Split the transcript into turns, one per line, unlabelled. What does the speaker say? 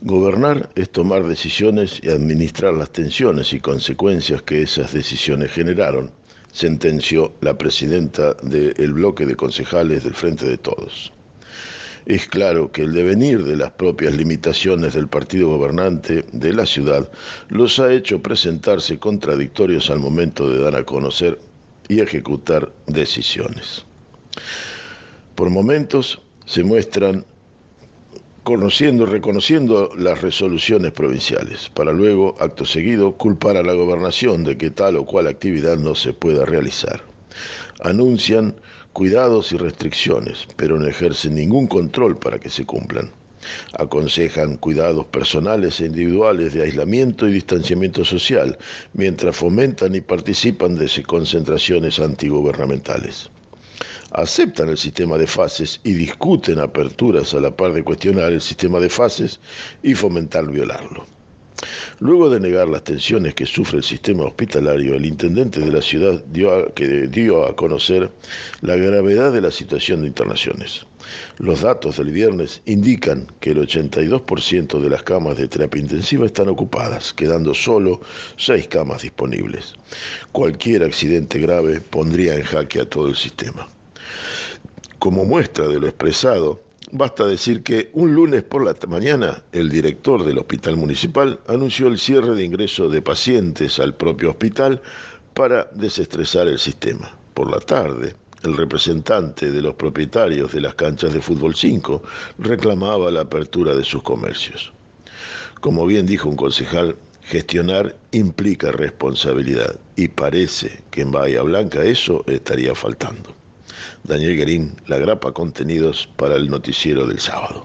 Gobernar es tomar decisiones y administrar las tensiones y consecuencias que esas decisiones generaron, sentenció la presidenta del bloque de concejales del Frente de Todos. Es claro que el devenir de las propias limitaciones del partido gobernante de la ciudad los ha hecho presentarse contradictorios al momento de dar a conocer y ejecutar decisiones. Por momentos se muestran conociendo, reconociendo las resoluciones provinciales, para luego, acto seguido, culpar a la gobernación de que tal o cual actividad no se pueda realizar. Anuncian cuidados y restricciones, pero no ejercen ningún control para que se cumplan. Aconsejan cuidados personales e individuales de aislamiento y distanciamiento social, mientras fomentan y participan de concentraciones antigubernamentales aceptan el sistema de fases y discuten aperturas a la par de cuestionar el sistema de fases y fomentar violarlo. Luego de negar las tensiones que sufre el sistema hospitalario, el intendente de la ciudad dio que dio a conocer la gravedad de la situación de internaciones. Los datos del viernes indican que el 82% de las camas de terapia intensiva están ocupadas, quedando solo seis camas disponibles. Cualquier accidente grave pondría en jaque a todo el sistema. Como muestra de lo expresado, basta decir que un lunes por la mañana el director del hospital municipal anunció el cierre de ingreso de pacientes al propio hospital para desestresar el sistema. Por la tarde, el representante de los propietarios de las canchas de fútbol 5 reclamaba la apertura de sus comercios. Como bien dijo un concejal, gestionar implica responsabilidad y parece que en Bahía Blanca eso estaría faltando. Daniel Guerín, La Grapa Contenidos para el noticiero del sábado.